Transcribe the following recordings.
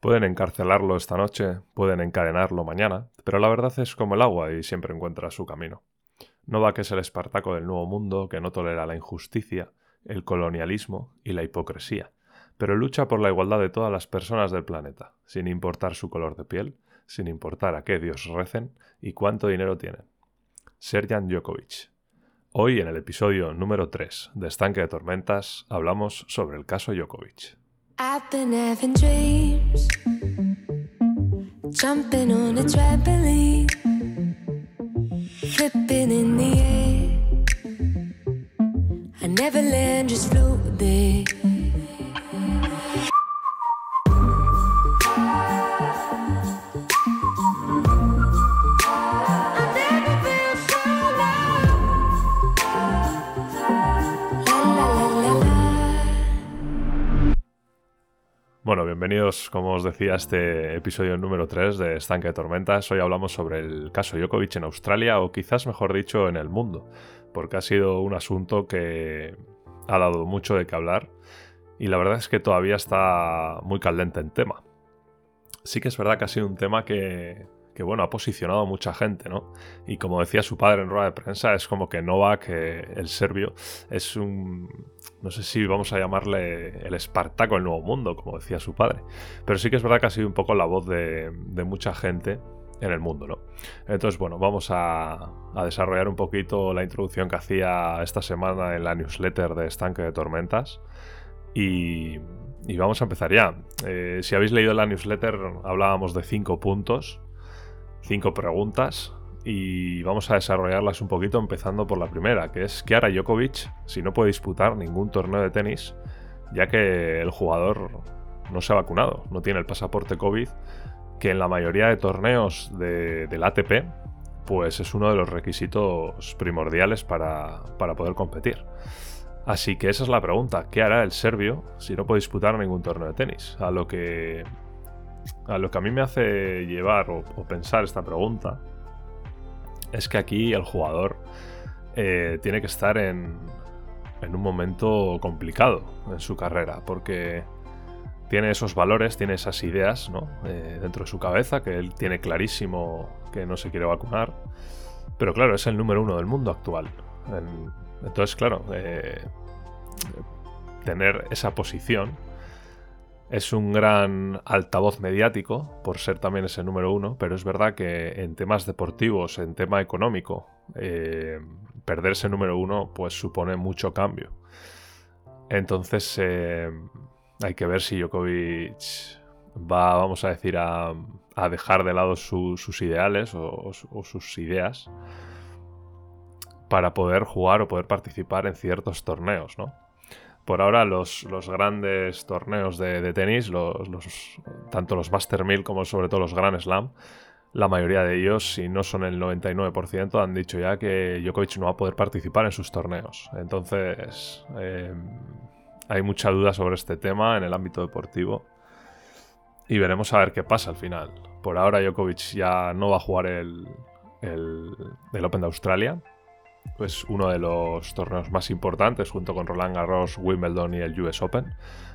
Pueden encarcelarlo esta noche, pueden encadenarlo mañana, pero la verdad es como el agua y siempre encuentra su camino. va que es el Espartaco del Nuevo Mundo que no tolera la injusticia, el colonialismo y la hipocresía, pero lucha por la igualdad de todas las personas del planeta, sin importar su color de piel, sin importar a qué dios recen y cuánto dinero tienen. Serjan Djokovic. Hoy en el episodio número 3 de Estanque de Tormentas hablamos sobre el caso Djokovic. I've been having dreams, jumping on a trampoline, flipping in the air. I never land, just float como os decía, este episodio número 3 de Estanque de Tormentas. Hoy hablamos sobre el caso Djokovic en Australia, o quizás mejor dicho, en el mundo, porque ha sido un asunto que ha dado mucho de qué hablar y la verdad es que todavía está muy caldente en tema. Sí que es verdad que ha sido un tema que, que bueno, ha posicionado a mucha gente, ¿no? Y como decía su padre en rueda de prensa, es como que Novak, el serbio, es un, no sé si vamos a llamarle el Espartaco el Nuevo Mundo, como decía su padre. Pero sí que es verdad que ha sido un poco la voz de, mucha gente en el mundo, ¿no? Entonces, bueno, vamos a, desarrollar un poquito la introducción que hacía esta semana en la newsletter de Estanque de Tormentas. Y, vamos a empezar ya. Eh, si habéis leído la newsletter, hablábamos de cinco puntos cinco preguntas y vamos a desarrollarlas un poquito empezando por la primera, que es ¿qué hará Djokovic si no puede disputar ningún torneo de tenis ya que el jugador no se ha vacunado, no tiene el pasaporte COVID, que en la mayoría de torneos del ATP pues es uno de los requisitos primordiales para, para poder competir. Así que esa es la pregunta, ¿qué hará el serbio si no puede disputar ningún torneo de tenis? A lo que a lo que a mí me hace llevar o, pensar esta pregunta es que aquí el jugador eh, tiene que estar en, un momento complicado en su carrera, porque tiene esos valores, tiene esas ideas eh, dentro de su cabeza, que él tiene clarísimo que no se quiere vacunar. Pero claro, es el número uno del mundo actual. entonces, claro, eh, tener esa posición es un gran altavoz mediático, por ser también ese número uno, pero es verdad que en temas deportivos, en tema económico, eh, perder ese número uno pues supone mucho cambio. Entonces eh, hay que ver si Djokovic va, vamos a decir, a, dejar de lado sus ideales o sus ideas para poder jugar o poder participar en ciertos torneos, ¿no? Por ahora los, grandes torneos de, tenis, tanto los Master 1000 como sobre todo los Grand Slam, la mayoría de ellos, si no son el 99%, han dicho ya que Djokovic no va a poder participar en sus torneos. Entonces, eh, hay mucha duda sobre este tema en el ámbito deportivo. Y veremos a ver qué pasa al final. Por ahora Djokovic ya no va a jugar el, el Open de Australia pues uno de los torneos más importantes junto con Roland Garros, Wimbledon y el US Open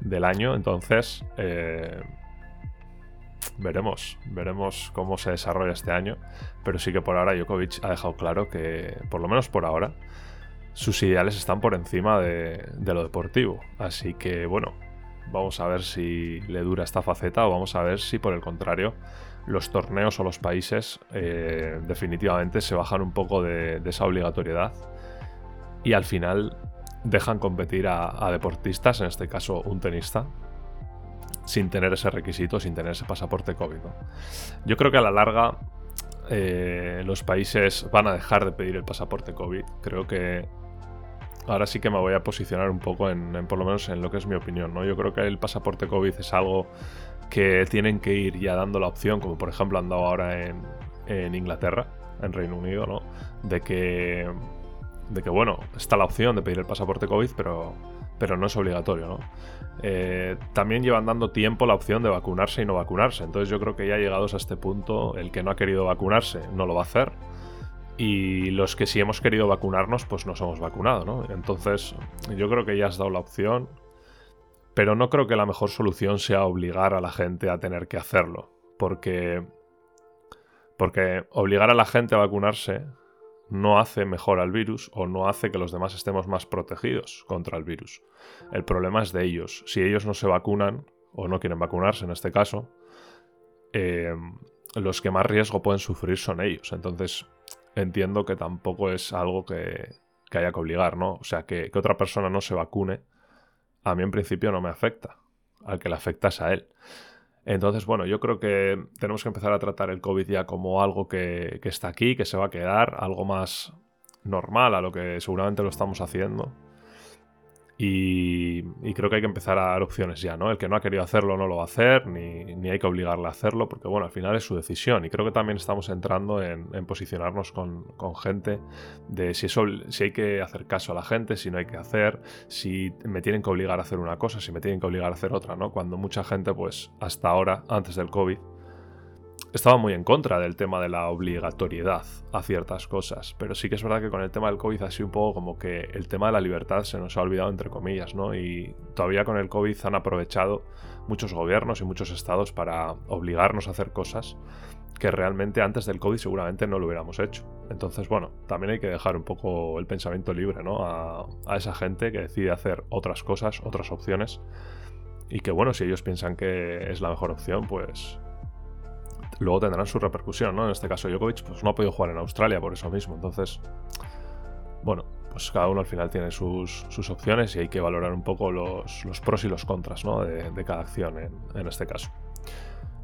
del año. Entonces, eh, veremos, veremos cómo se desarrolla este año. Pero sí que por ahora Djokovic ha dejado claro que, por lo menos por ahora, sus ideales están por encima de lo deportivo. Así que bueno, vamos a ver si le dura esta faceta o vamos a ver si por el contrario los torneos o los países eh, definitivamente se bajan un poco de, esa obligatoriedad y al final dejan competir a, deportistas, en este caso un tenista, sin tener ese requisito, sin tener ese pasaporte COVID. Yo creo que a la larga eh, los países van a dejar de pedir el pasaporte COVID. Creo que ahora sí que me voy a posicionar un poco en, por lo menos en lo que es mi opinión. ¿no? Yo creo que el pasaporte COVID es algo que tienen que ir ya dando la opción, como por ejemplo han dado ahora en, Inglaterra, en Reino Unido, ¿no? De que, de que, bueno, está la opción de pedir el pasaporte COVID, pero, pero no es obligatorio, ¿no? Eh, también llevan dando tiempo la opción de vacunarse y no vacunarse. Entonces yo creo que ya llegados a este punto, el que no ha querido vacunarse no lo va a hacer. Y los que sí hemos querido vacunarnos, pues nos hemos vacunado, ¿no? Entonces yo creo que ya has dado la opción Pero no creo que la mejor solución sea obligar a la gente a tener que hacerlo. Porque. Porque obligar a la gente a vacunarse no hace mejor al virus o no hace que los demás estemos más protegidos contra el virus. El problema es de ellos. Si ellos no se vacunan, o no quieren vacunarse en este caso, eh, los que más riesgo pueden sufrir son ellos. Entonces, entiendo que tampoco es algo que, haya que obligar, ¿no? O sea, que, que otra persona no se vacune a mí en principio no me afecta. Al que le afecta es a él. Entonces, bueno, yo creo que tenemos que empezar a tratar el COVID ya como algo que, que, está aquí, que se va a quedar, algo más normal a lo que seguramente lo estamos haciendo. Y, creo que hay que empezar a dar opciones ya, ¿no? El que no ha querido hacerlo no lo va a hacer, ni, hay que obligarle a hacerlo, porque bueno, al final es su decisión. Y creo que también estamos entrando en, posicionarnos con, gente de si, si hay que hacer caso a la gente, si no hay que hacer, si me tienen que obligar a hacer una cosa, si me tienen que obligar a hacer otra, ¿no? Cuando mucha gente, pues hasta ahora, antes del COVID, estaba muy en contra del tema de la obligatoriedad a ciertas cosas, pero sí que es verdad que con el tema del COVID ha sido un poco como que el tema de la libertad se nos ha olvidado entre comillas, ¿no? Y todavía con el COVID han aprovechado muchos gobiernos y muchos estados para obligarnos a hacer cosas que realmente antes del COVID seguramente no lo hubiéramos hecho. Entonces, bueno, también hay que dejar un poco el pensamiento libre, ¿no? A, a esa gente que decide hacer otras cosas, otras opciones. Y que bueno, si ellos piensan que es la mejor opción, pues luego tendrán su repercusión, ¿no? En este caso, Djokovic pues, no ha podido jugar en Australia por eso mismo. Entonces, bueno, pues cada uno al final tiene sus, opciones y hay que valorar un poco los, pros y los contras, ¿no? De, cada acción en, este caso.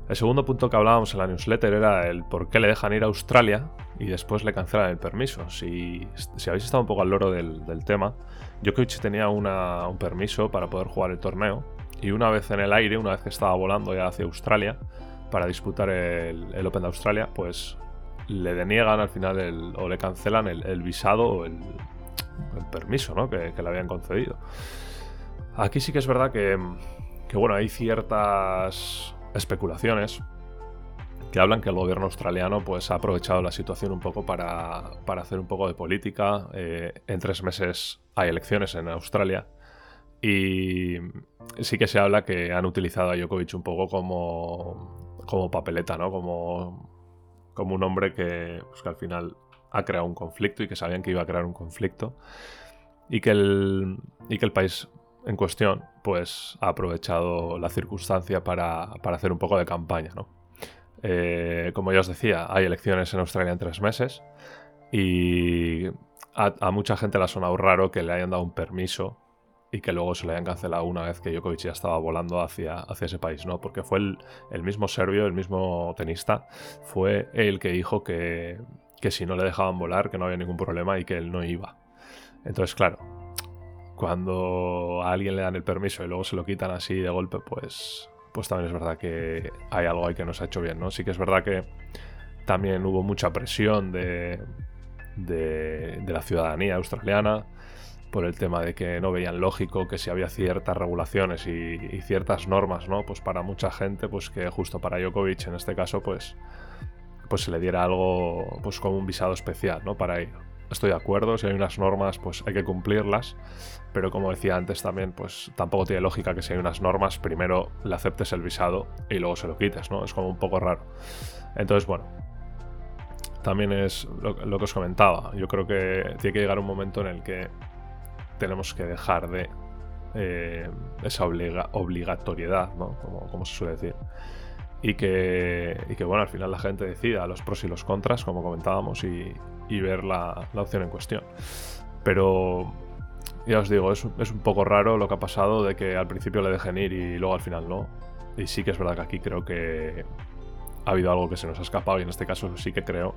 El segundo punto que hablábamos en la newsletter era el por qué le dejan ir a Australia y después le cancelan el permiso. Si, habéis estado un poco al loro del, tema, Djokovic tenía un permiso para poder jugar el torneo y una vez en el aire, una vez que estaba volando ya hacia Australia, para disputar el, Open de Australia, pues le deniegan al final o le cancelan el, visado o el, permiso ¿no? que, le habían concedido. Aquí sí que es verdad que, bueno, hay ciertas especulaciones que hablan que el gobierno australiano pues, ha aprovechado la situación un poco para, hacer un poco de política. Eh, en tres meses hay elecciones en Australia y sí que se habla que han utilizado a Djokovic un poco como como papeleta, ¿no? Como, como un hombre que, pues, que al final ha creado un conflicto y que sabían que iba a crear un conflicto y que el, y que el país en cuestión pues ha aprovechado la circunstancia para, hacer un poco de campaña, ¿no? Eh, como ya os decía, hay elecciones en Australia en tres meses y a, a mucha gente le ha sonado raro que le hayan dado un permiso y que luego se le hayan cancelado una vez que Djokovic ya estaba volando hacia, hacia ese país, ¿no? Porque fue el, mismo serbio, el mismo tenista, fue el que dijo que, que si no le dejaban volar, que no había ningún problema y que él no iba. Entonces, claro, cuando a alguien le dan el permiso y luego se lo quitan así de golpe, pues, pues también es verdad que hay algo ahí que nos ha hecho bien, ¿no? Sí que es verdad que también hubo mucha presión de, de la ciudadanía australiana por el tema de que no veían lógico que si había ciertas regulaciones y, ciertas normas, ¿no? Pues para mucha gente, pues que justo para Djokovic en este caso, pues, pues se le diera algo, pues como un visado especial, ¿no? Para ello. Estoy de acuerdo, si hay unas normas, pues hay que cumplirlas, pero como decía antes también, pues tampoco tiene lógica que si hay unas normas, primero le aceptes el visado y luego se lo quites, ¿no? Es como un poco raro. Entonces, bueno, también es lo, que os comentaba. Yo creo que tiene que llegar un momento en el que tenemos que dejar de eh, esa obligatoriedad, ¿no? Como, se suele decir. Y que, y que, bueno, al final la gente decida los pros y los contras, como comentábamos, y, ver la, opción en cuestión. Pero ya os digo, es, es, un poco raro lo que ha pasado de que al principio le dejen ir y luego al final no. Y sí que es verdad que aquí creo que ha habido algo que se nos ha escapado y en este caso sí que creo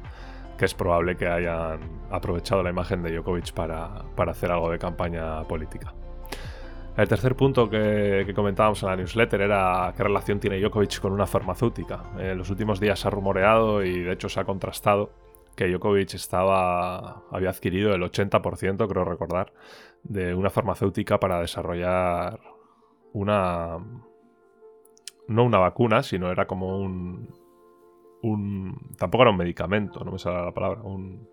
que es probable que hayan aprovechado la imagen de Djokovic para, hacer algo de campaña política. El tercer punto que, comentábamos en la newsletter era qué relación tiene Djokovic con una farmacéutica. En los últimos días se ha rumoreado y de hecho se ha contrastado que Djokovic estaba, había adquirido el 80%, creo recordar, de una farmacéutica para desarrollar una... no una vacuna, sino era como un, Tampoco era un medicamento, no me sale la palabra. Un...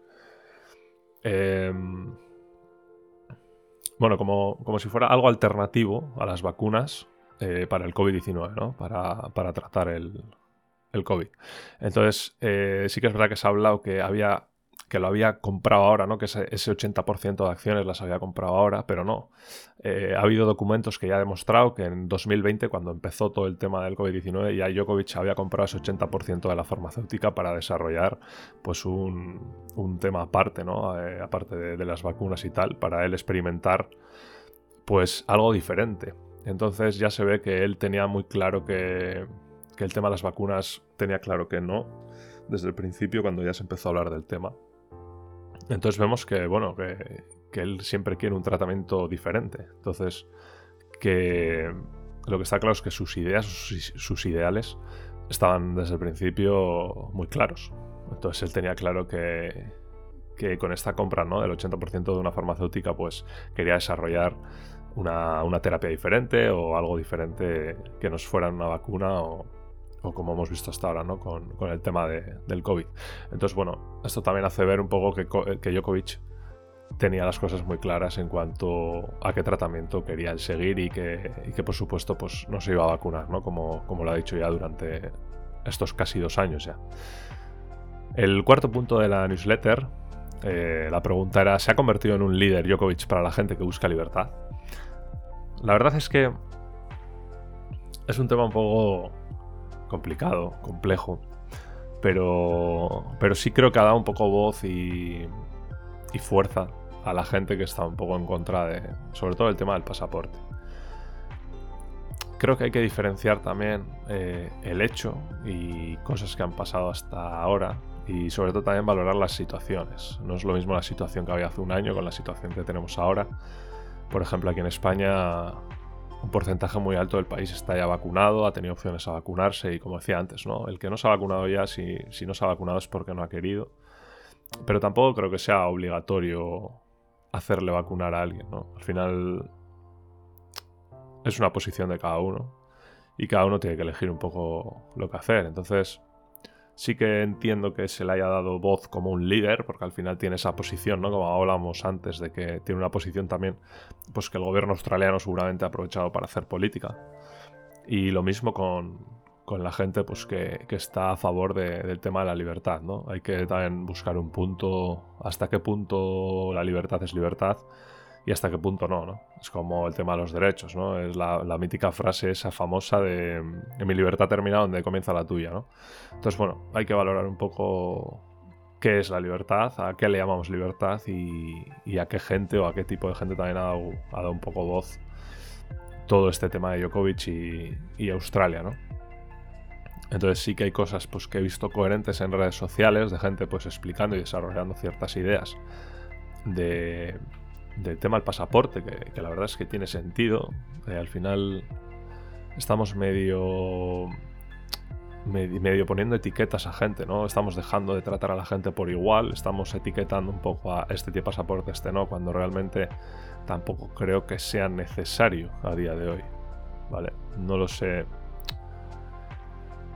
Em, bueno, como, como, si fuera algo alternativo a las vacunas eh, para el COVID-19, ¿no? Para, para tratar el, el COVID. Entonces, eh, sí que es verdad que se ha hablado que había que lo había comprado ahora, ¿no? Que ese, 80% de acciones las había comprado ahora, pero no. Eh, ha habido documentos que ya han demostrado que en 2020, cuando empezó todo el tema del COVID-19, ya Djokovic había comprado ese 80% de la farmacéutica para desarrollar pues un, tema aparte, ¿no? Eh, aparte de, de, las vacunas y tal, para él experimentar pues algo diferente. Entonces ya se ve que él tenía muy claro que, que el tema de las vacunas tenía claro que no, desde el principio cuando ya se empezó a hablar del tema. Entonces vemos que, bueno, que, él siempre quiere un tratamiento diferente. Entonces, que lo que está claro es que sus ideas, sus, ideales, estaban desde el principio muy claros. Entonces él tenía claro que, que con esta compra ¿no? del 80% de una farmacéutica, pues quería desarrollar una, una, terapia diferente o algo diferente que nos fuera una vacuna o, o como hemos visto hasta ahora, ¿no? Con, el tema del COVID. Entonces, bueno, esto también hace ver un poco que, que Djokovic tenía las cosas muy claras en cuanto a qué tratamiento quería él seguir y que, que por supuesto pues, no se iba a vacunar, ¿no? Como, como lo ha dicho ya durante estos casi dos años ya. El cuarto punto de la newsletter, eh, la pregunta era, ¿se ha convertido en un líder Djokovic para la gente que busca libertad? La verdad es que es un tema un poco complicado, complejo. Pero, pero sí creo que ha dado un poco voz y, fuerza a la gente que está un poco en contra de, sobre todo el tema del pasaporte. Creo que hay que diferenciar también eh, el hecho y cosas que han pasado hasta ahora y sobre todo también valorar las situaciones. No es lo mismo la situación que había hace un año con la situación que tenemos ahora. Por ejemplo, aquí en España un porcentaje muy alto del país está ya vacunado, ha tenido opciones a vacunarse y como decía antes, ¿no? El que no se ha vacunado ya, si, si no se ha vacunado es porque no ha querido. Pero tampoco creo que sea obligatorio hacerle vacunar a alguien, ¿no? Al final es una posición de cada uno y cada uno tiene que elegir un poco lo que hacer. Entonces, sí que entiendo que se le haya dado voz como un líder, porque al final tiene esa posición, ¿no? Como hablábamos antes, de que tiene una posición también, pues que el gobierno australiano seguramente ha aprovechado para hacer política. Y lo mismo con, la gente pues que, está a favor del tema de la libertad, ¿no? Hay que también buscar un punto, hasta qué punto la libertad es libertad y hasta qué punto no, ¿no? Es como el tema de los derechos, ¿no? Es la, mítica frase esa famosa de, mi libertad termina donde comienza la tuya, ¿no? Entonces, bueno, hay que valorar un poco qué es la libertad, a qué le llamamos libertad y, a qué gente o a qué tipo de gente también ha dado, un poco voz todo este tema de Djokovic y, Australia, ¿no? Entonces sí que hay cosas pues, que he visto coherentes en redes sociales de gente pues explicando y desarrollando ciertas ideas de, del tema del pasaporte, que, la verdad es que tiene sentido. Eh, al final estamos medio, medio, poniendo etiquetas a gente, ¿no? Estamos dejando de tratar a la gente por igual, estamos etiquetando un poco a este tipo de pasaporte, este no, cuando realmente tampoco creo que sea necesario a día de hoy. ¿Vale? No lo sé.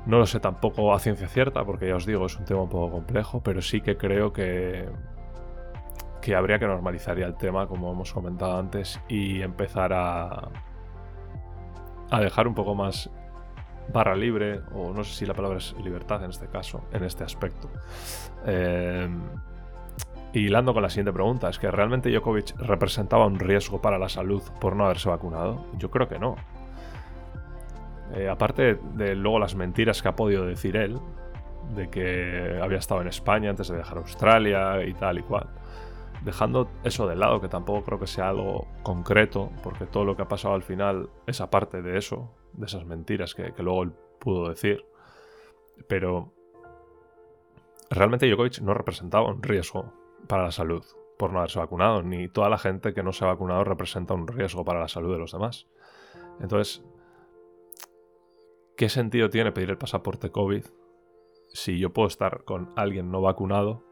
No lo sé tampoco a ciencia cierta, porque ya os digo, es un tema un poco complejo, pero sí que creo que, habría que normalizar ya el tema, como hemos comentado antes, y empezar a, a dejar un poco más barra libre, o no sé si la palabra es libertad en este caso, en este aspecto. Eh, y hilando con la siguiente pregunta, ¿es que realmente Djokovic representaba un riesgo para la salud por no haberse vacunado? Yo creo que no. Eh, aparte de luego las mentiras que ha podido decir él, de que había estado en España antes de dejar Australia y tal y cual dejando eso de lado, que tampoco creo que sea algo concreto, porque todo lo que ha pasado al final es aparte de eso, de esas mentiras que, luego él pudo decir. Pero realmente Djokovic no representaba un riesgo para la salud por no haberse vacunado, ni toda la gente que no se ha vacunado representa un riesgo para la salud de los demás. Entonces, ¿qué sentido tiene pedir el pasaporte COVID si yo puedo estar con alguien no vacunado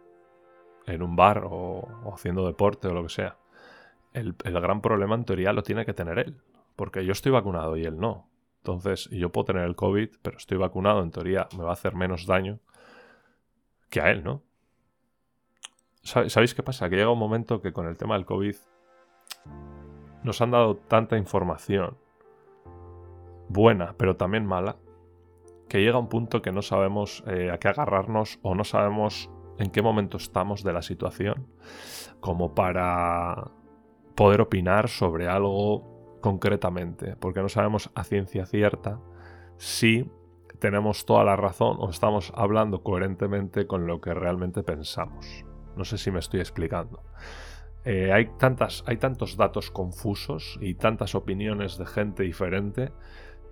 en un bar o, haciendo deporte o lo que sea. El, gran problema en teoría lo tiene que tener él, porque yo estoy vacunado y él no. Entonces, yo puedo tener el COVID, pero estoy vacunado, en teoría me va a hacer menos daño que a él, ¿no? ¿Sabéis qué pasa? Que llega un momento que con el tema del COVID nos han dado tanta información buena, pero también mala, que llega un punto que no sabemos eh, a qué agarrarnos o no sabemos en qué momento estamos de la situación como para poder opinar sobre algo concretamente, porque no sabemos a ciencia cierta si tenemos toda la razón o estamos hablando coherentemente con lo que realmente pensamos. No sé si me estoy explicando. Eh, hay, tantas, hay tantos datos confusos y tantas opiniones de gente diferente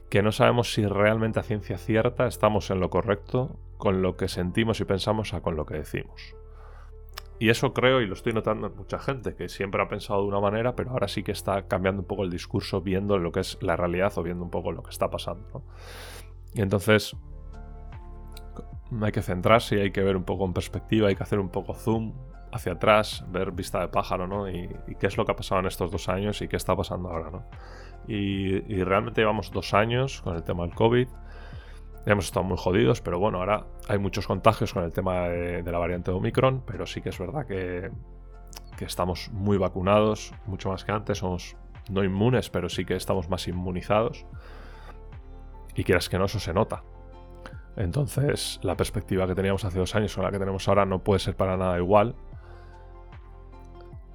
que no sabemos si realmente a ciencia cierta estamos en lo correcto con lo que sentimos y pensamos a con lo que decimos. Y eso creo, y lo estoy notando en mucha gente, que siempre ha pensado de una manera, pero ahora sí que está cambiando un poco el discurso, viendo lo que es la realidad o viendo un poco lo que está pasando. Y entonces hay que centrarse y hay que ver un poco en perspectiva, hay que hacer un poco zoom hacia atrás, ver vista de pájaro, ¿no? Y, qué es lo que ha pasado en estos dos años y qué está pasando ahora, ¿no? Y, y realmente llevamos dos años con el tema del COVID hemos estado muy jodidos, pero bueno, ahora hay muchos contagios con el tema de, la variante Omicron, pero sí que es verdad que, estamos muy vacunados, mucho más que antes, somos no inmunes, pero sí que estamos más inmunizados. Y quieras que no, eso se nota. Entonces, la perspectiva que teníamos hace dos años con la que tenemos ahora no puede ser para nada igual.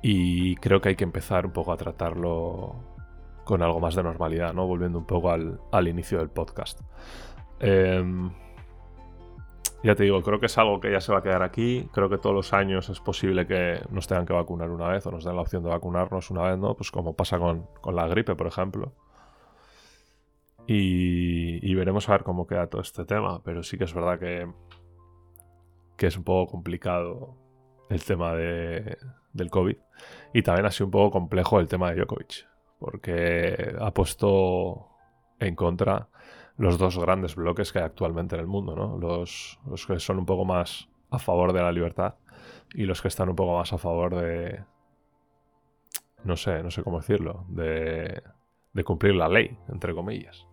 Y creo que hay que empezar un poco a tratarlo con algo más de normalidad, ¿no? Volviendo un poco al, al inicio del podcast. Em, ya te digo, creo que es algo que ya se va a quedar aquí. Creo que todos los años es posible que nos tengan que vacunar una vez o nos den la opción de vacunarnos una vez, ¿no? Pues como pasa con, la gripe, por ejemplo. Y, veremos a ver cómo queda todo este tema. Pero sí que es verdad que, que es un poco complicado el tema de, del COVID. Y también ha sido un poco complejo el tema de Djokovic. Porque ha puesto en contra los dos grandes bloques que hay actualmente en el mundo, ¿no? Los, que son un poco más a favor de la libertad y los que están un poco más a favor de... No sé, no sé cómo decirlo, de, de cumplir la ley, entre comillas.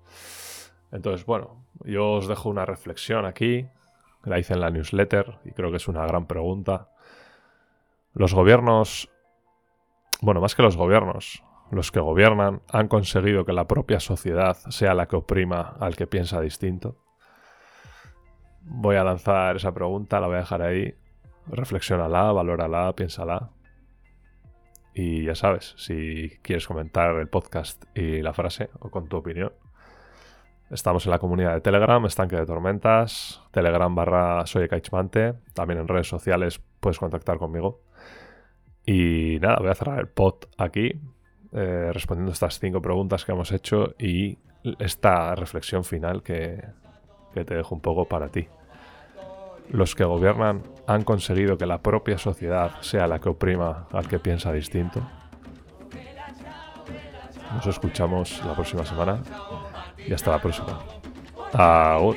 Entonces, bueno, yo os dejo una reflexión aquí, la hice en la newsletter y creo que es una gran pregunta. Los gobiernos, bueno, más que los gobiernos, los que gobiernan han conseguido que la propia sociedad sea la que oprima al que piensa distinto? Voy a lanzar esa pregunta, la voy a dejar ahí. Reflexiónala, valórala, piénsala. Y ya sabes, si quieres comentar el podcast y la frase o con tu opinión, estamos en la comunidad de Telegram, Estanque de Tormentas, Telegram barra Soy También en redes sociales puedes contactar conmigo. Y nada, voy a cerrar el pod aquí. Eh, respondiendo estas cinco preguntas que hemos hecho y esta reflexión final que, que te dejo un poco para ti. Los que gobiernan han conseguido que la propia sociedad sea la que oprima al que piensa distinto. Nos escuchamos la próxima semana y hasta la próxima. Agur.